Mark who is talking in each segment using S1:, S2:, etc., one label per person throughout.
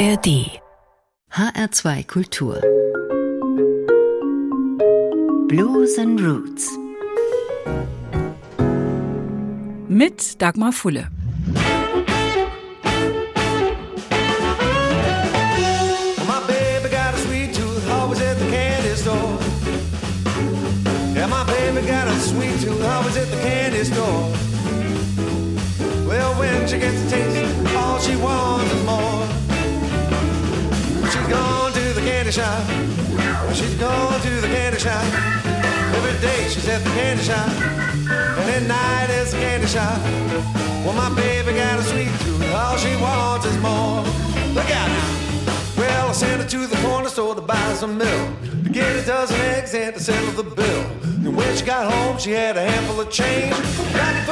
S1: ARD HR2 Kultur Blues and Roots
S2: mit Dagmar Fulle.
S3: got a sweet tooth, always at the candy store. Well, when she gets a taste, all she wants is more. Candy shop. She's gone to the candy shop. Every day she's at the candy shop. And at night it's the candy shop. Well, my baby got a sweet tooth, all she wants is more. Look out now. Well, I sent her to the corner store to buy some milk, to get a dozen eggs and to settle the bill. And when she got home, she had a handful of change. Pocket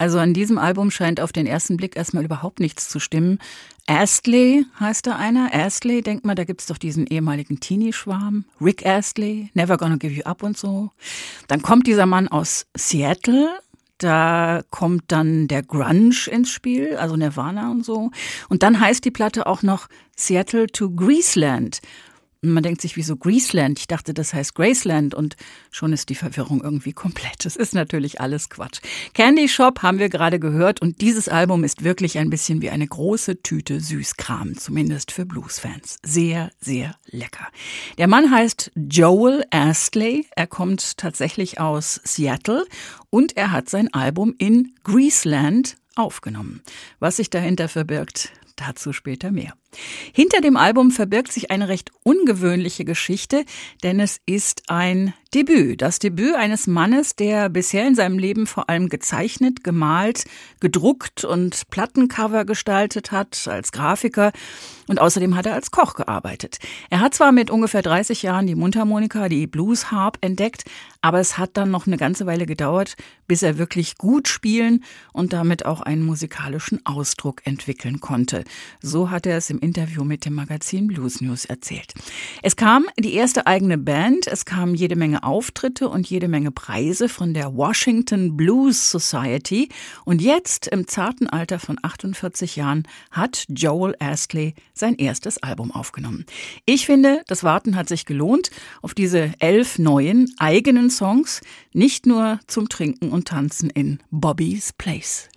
S2: Also an diesem Album scheint auf den ersten Blick erstmal überhaupt nichts zu stimmen. Astley heißt da einer. Astley, denkt mal, da gibt's doch diesen ehemaligen Teenie-Schwarm. Rick Astley, Never Gonna Give You Up und so. Dann kommt dieser Mann aus Seattle. Da kommt dann der Grunge ins Spiel, also Nirvana und so. Und dann heißt die Platte auch noch Seattle to Greaseland. Man denkt sich, wieso Greaseland? Ich dachte, das heißt Graceland und schon ist die Verwirrung irgendwie komplett. Das ist natürlich alles Quatsch. Candy Shop haben wir gerade gehört und dieses Album ist wirklich ein bisschen wie eine große Tüte Süßkram, zumindest für Bluesfans. Sehr, sehr lecker. Der Mann heißt Joel Astley. Er kommt tatsächlich aus Seattle und er hat sein Album in Greaseland aufgenommen. Was sich dahinter verbirgt, Dazu später mehr. Hinter dem Album verbirgt sich eine recht ungewöhnliche Geschichte, denn es ist ein Debüt. Das Debüt eines Mannes, der bisher in seinem Leben vor allem gezeichnet, gemalt, gedruckt und Plattencover gestaltet hat, als Grafiker. Und außerdem hat er als Koch gearbeitet. Er hat zwar mit ungefähr 30 Jahren die Mundharmonika, die Blues Harp entdeckt, aber es hat dann noch eine ganze Weile gedauert, bis er wirklich gut spielen und damit auch einen musikalischen Ausdruck entwickeln konnte. So hat er es im Interview mit dem Magazin Blues News erzählt. Es kam die erste eigene Band, es kamen jede Menge Auftritte und jede Menge Preise von der Washington Blues Society. Und jetzt, im zarten Alter von 48 Jahren, hat Joel Astley sein erstes Album aufgenommen. Ich finde, das Warten hat sich gelohnt auf diese elf neuen eigenen Songs, nicht nur zum Trinken und Tanzen in Bobby's Place.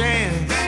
S3: chance.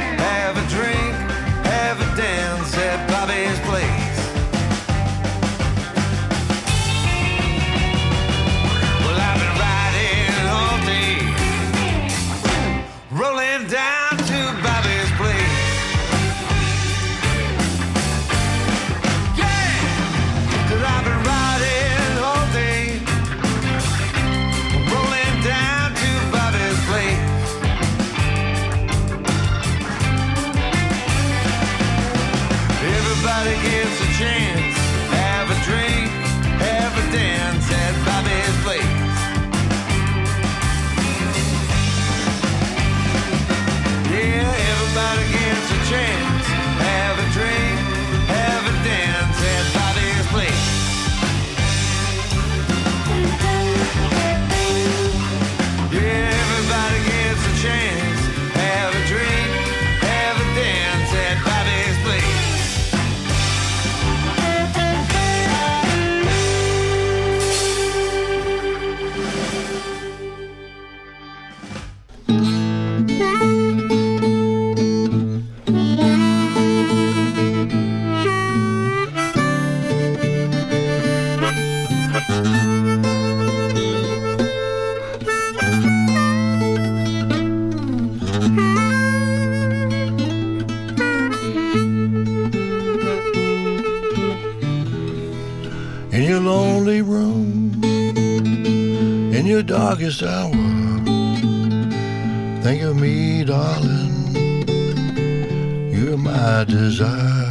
S4: Desire.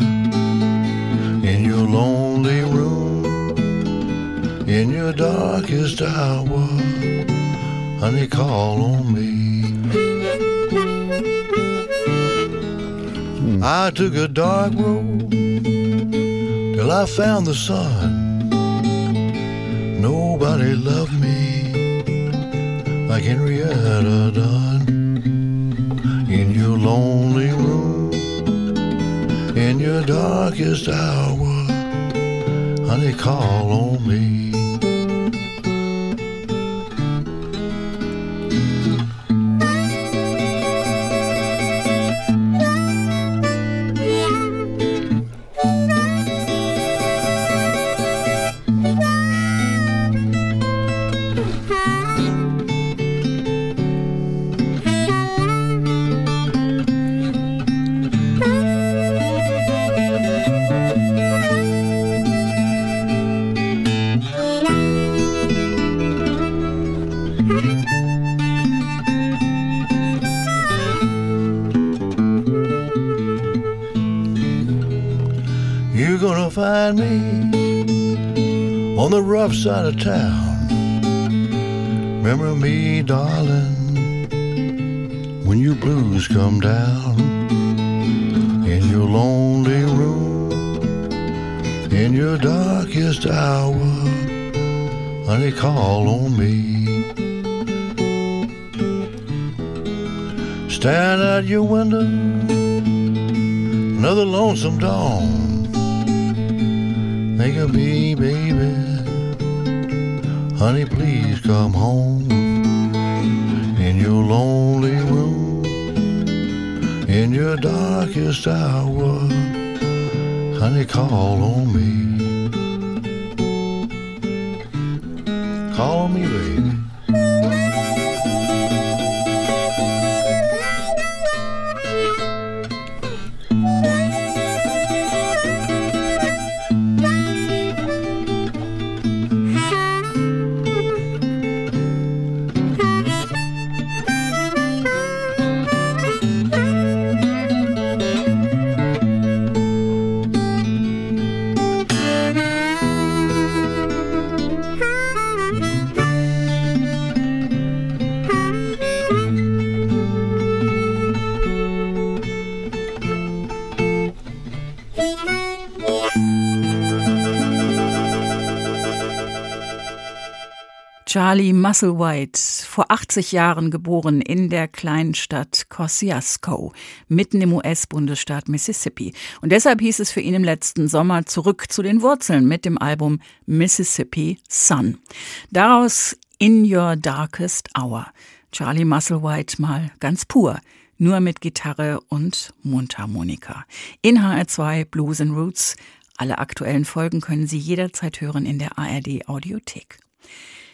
S4: In your lonely room, in your darkest hour, honey, call on me. I took a dark road till I found the sun. Nobody loved me like Henrietta done. In your lonely room, in your darkest hour, honey, call on me. Find me on the rough side of town. Remember me, darling, when your blues come down in your lonely room, in your darkest hour, honey, call on me. Stand at your window, another lonesome dawn. Think me, baby. Honey, please come home. In your lonely room, in your darkest hour, honey, call on me. Call me, baby.
S2: Charlie Musselwhite, vor 80 Jahren geboren in der kleinen Stadt Kosciuszko, mitten im US-Bundesstaat Mississippi. Und deshalb hieß es für ihn im letzten Sommer zurück zu den Wurzeln mit dem Album Mississippi Sun. Daraus In Your Darkest Hour. Charlie Musselwhite mal ganz pur nur mit Gitarre und Mundharmonika. In HR2 Blues and Roots. Alle aktuellen Folgen können Sie jederzeit hören in der ARD Audiothek.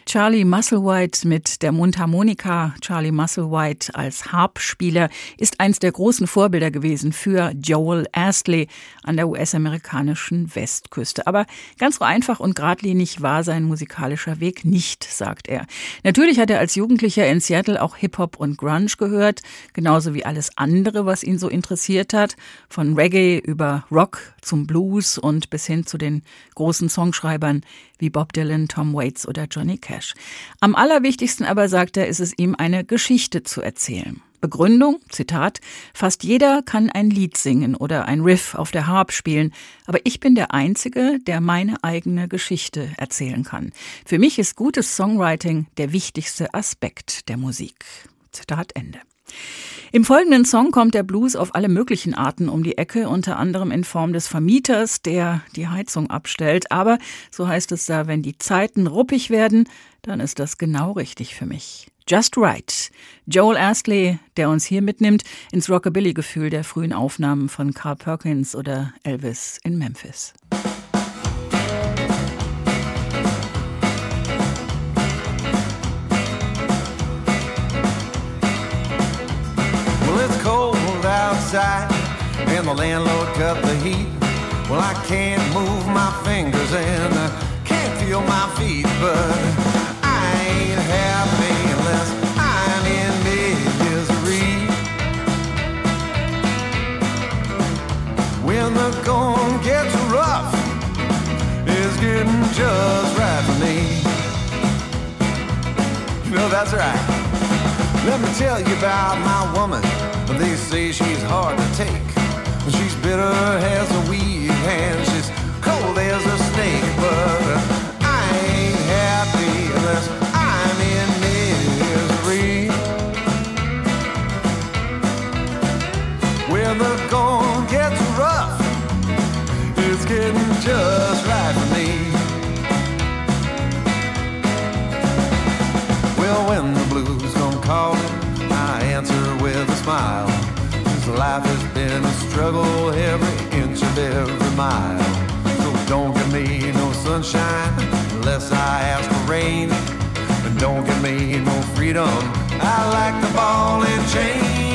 S2: Charlie Musselwhite mit der Mundharmonika. Charlie Musselwhite als Harpspieler ist eins der großen Vorbilder gewesen für Joel Astley an der US-amerikanischen Westküste. Aber ganz so einfach und geradlinig war sein musikalischer Weg nicht, sagt er. Natürlich hat er als Jugendlicher in Seattle auch Hip-Hop und Grunge gehört, genauso wie alles andere, was ihn so interessiert hat. Von Reggae über Rock zum Blues und bis hin zu den großen Songschreibern wie Bob Dylan, Tom Waits oder Johnny Cash. Am allerwichtigsten aber, sagt er, ist es ihm, eine Geschichte zu erzählen. Begründung, Zitat, fast jeder kann ein Lied singen oder ein Riff auf der Harp spielen, aber ich bin der Einzige, der meine eigene Geschichte erzählen kann. Für mich ist gutes Songwriting der wichtigste Aspekt der Musik. Zitat Ende. Im folgenden Song kommt der Blues auf alle möglichen Arten um die Ecke, unter anderem in Form des Vermieters, der die Heizung abstellt. Aber, so heißt es da, wenn die Zeiten ruppig werden, dann ist das genau richtig für mich. Just Right. Joel Astley, der uns hier mitnimmt ins Rockabilly-Gefühl der frühen Aufnahmen von Carl Perkins oder Elvis in Memphis.
S3: And the landlord cut the heat. Well, I can't move my fingers and I can't feel my feet, but I ain't happy unless I'm in misery. When the going gets rough, it's getting just right for me. You know, that's right. Let me tell you about my woman. They say she's hard to take. Bitter as a weed hand. she's cold as a snake. But I ain't happy unless I'm in misery. When the going gets rough, it's getting just right for me. Well, when the blues come calling, I answer with a smile. Life has been a struggle every inch of every mile. So don't give me no sunshine unless I ask for rain. And don't give me no freedom. I like the ball and chain.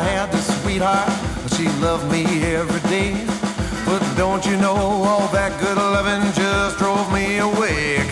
S3: I had this sweetheart, but she loved me every day. But don't you know all that good loving just drove me away?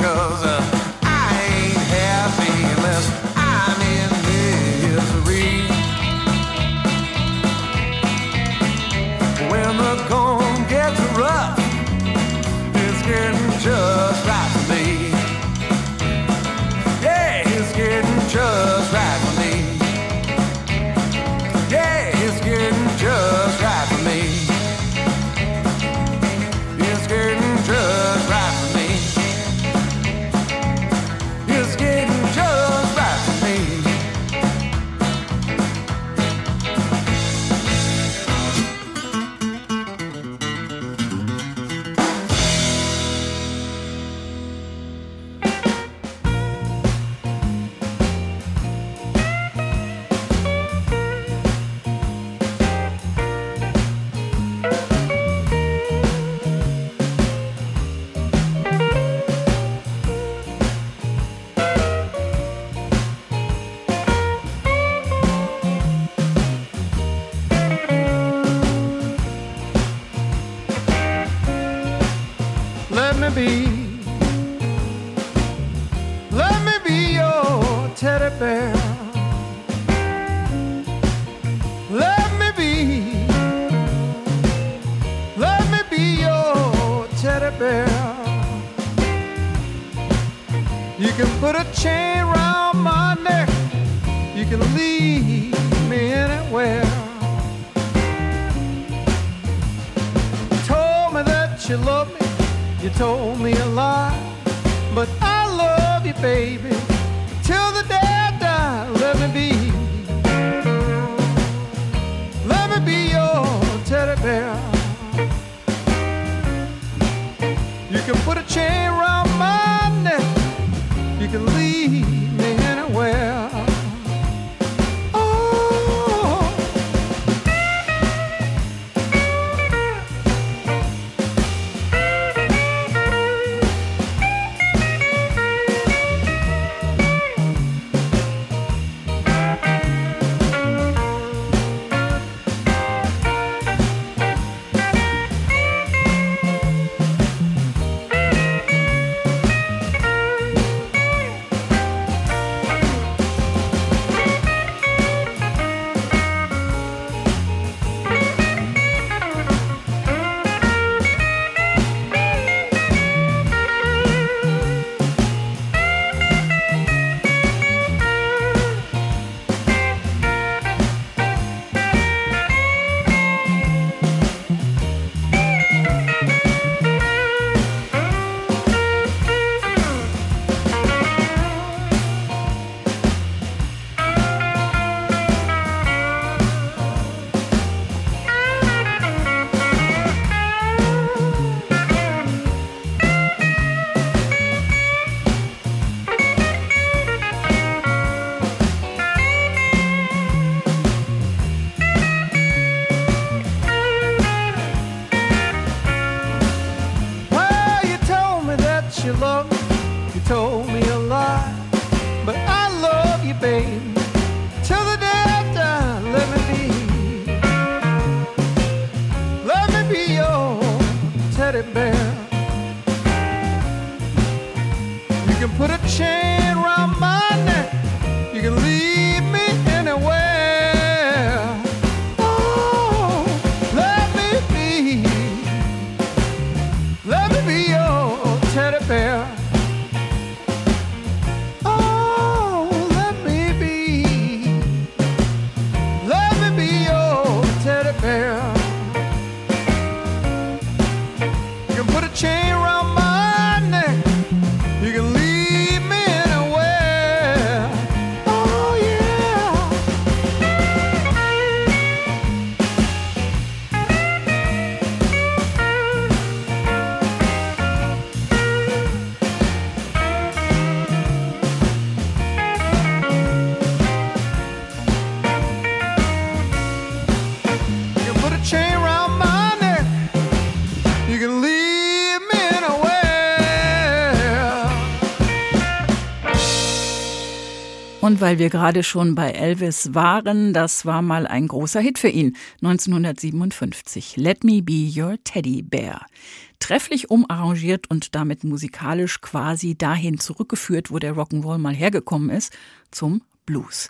S5: Teddy bear. You can put a chain around my neck, you can lead me anywhere. You told me that you love me, you told me a lie, but I love you, baby, till the day I die. Let me be, let me be your teddy bear. Can put a chain around my neck, you can lead me anywhere.
S2: Weil wir gerade schon bei Elvis waren, das war mal ein großer Hit für ihn, 1957. Let Me Be Your Teddy Bear. Trefflich umarrangiert und damit musikalisch quasi dahin zurückgeführt, wo der Rock'n'Roll mal hergekommen ist, zum Blues.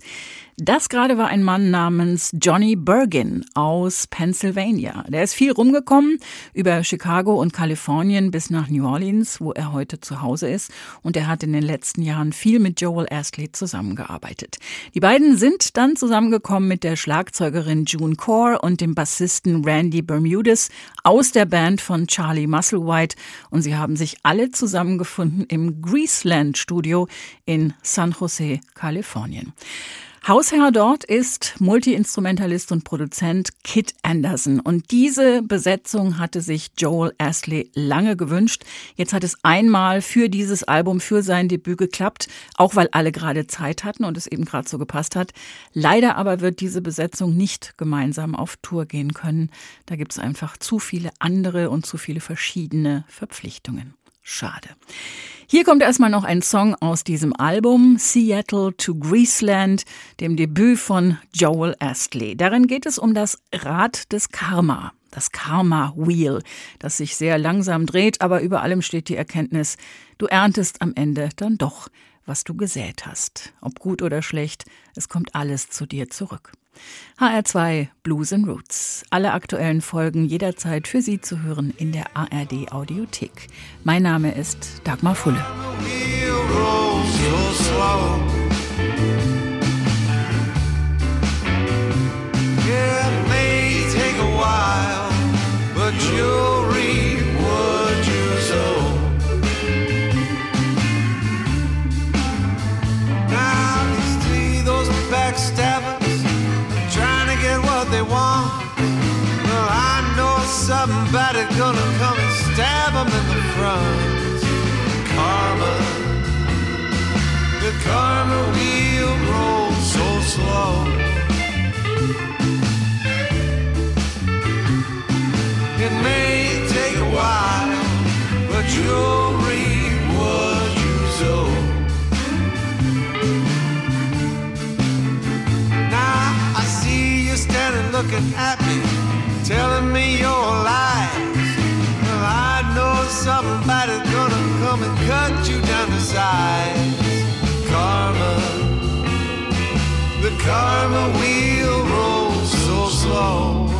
S2: Das gerade war ein Mann namens Johnny Bergin aus Pennsylvania. Der ist viel rumgekommen, über Chicago und Kalifornien bis nach New Orleans, wo er heute zu Hause ist. Und er hat in den letzten Jahren viel mit Joel Astley zusammengearbeitet. Die beiden sind dann zusammengekommen mit der Schlagzeugerin June Core und dem Bassisten Randy Bermudez aus der Band von Charlie Musselwhite. Und sie haben sich alle zusammengefunden im Greaseland Studio in San Jose, Kalifornien. Hausherr dort ist Multiinstrumentalist und Produzent Kit Anderson. Und diese Besetzung hatte sich Joel Astley lange gewünscht. Jetzt hat es einmal für dieses Album, für sein Debüt geklappt, auch weil alle gerade Zeit hatten und es eben gerade so gepasst hat. Leider aber wird diese Besetzung nicht gemeinsam auf Tour gehen können. Da gibt es einfach zu viele andere und zu viele verschiedene Verpflichtungen. Schade. Hier kommt erstmal noch ein Song aus diesem Album, Seattle to Greaseland, dem Debüt von Joel Astley. Darin geht es um das Rad des Karma, das Karma Wheel, das sich sehr langsam dreht, aber über allem steht die Erkenntnis, du erntest am Ende dann doch, was du gesät hast. Ob gut oder schlecht, es kommt alles zu dir zurück. HR2 Blues and Roots. Alle aktuellen Folgen jederzeit für Sie zu hören in der ARD Audiothek. Mein Name ist Dagmar Fulle.
S3: you'll somebody gonna come and stab them in the front. Karma, the karma wheel rolls so slow. It may take a while, but you'll reap what you sow. Now I see you standing looking at telling me your lies. Well, I know somebody's gonna come and cut you down to size. Karma, the karma wheel rolls so slow.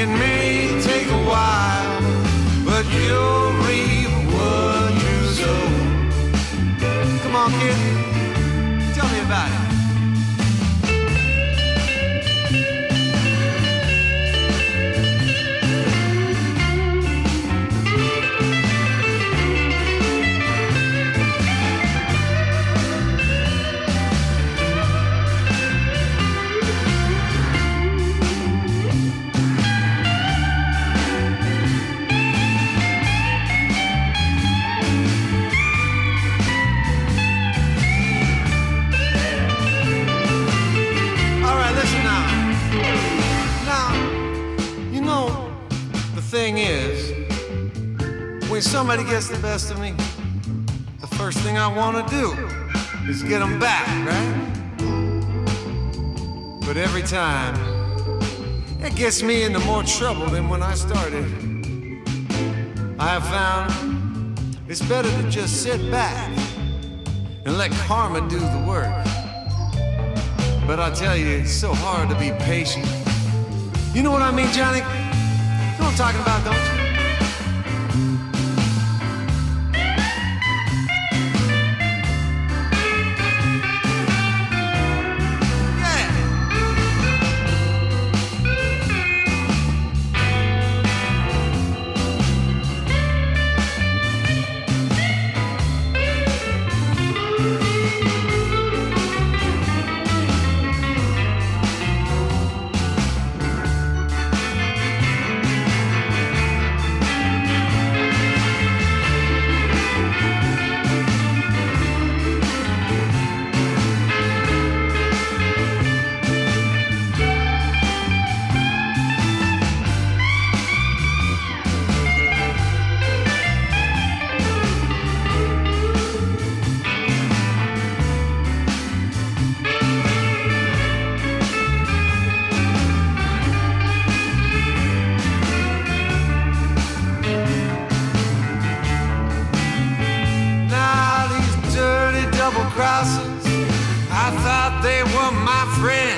S3: It may take a while, but you'll reap what you sow. Come on, kid, tell me about it. Somebody gets the best of me, the first thing I want to do is get them back, right? But every time, it gets me into more trouble than when I started. I have found it's better to just sit back and let karma do the work. But I tell you, it's so hard to be patient. You know what I mean, Johnny? You know what I'm talking about, don't you? They were my friends.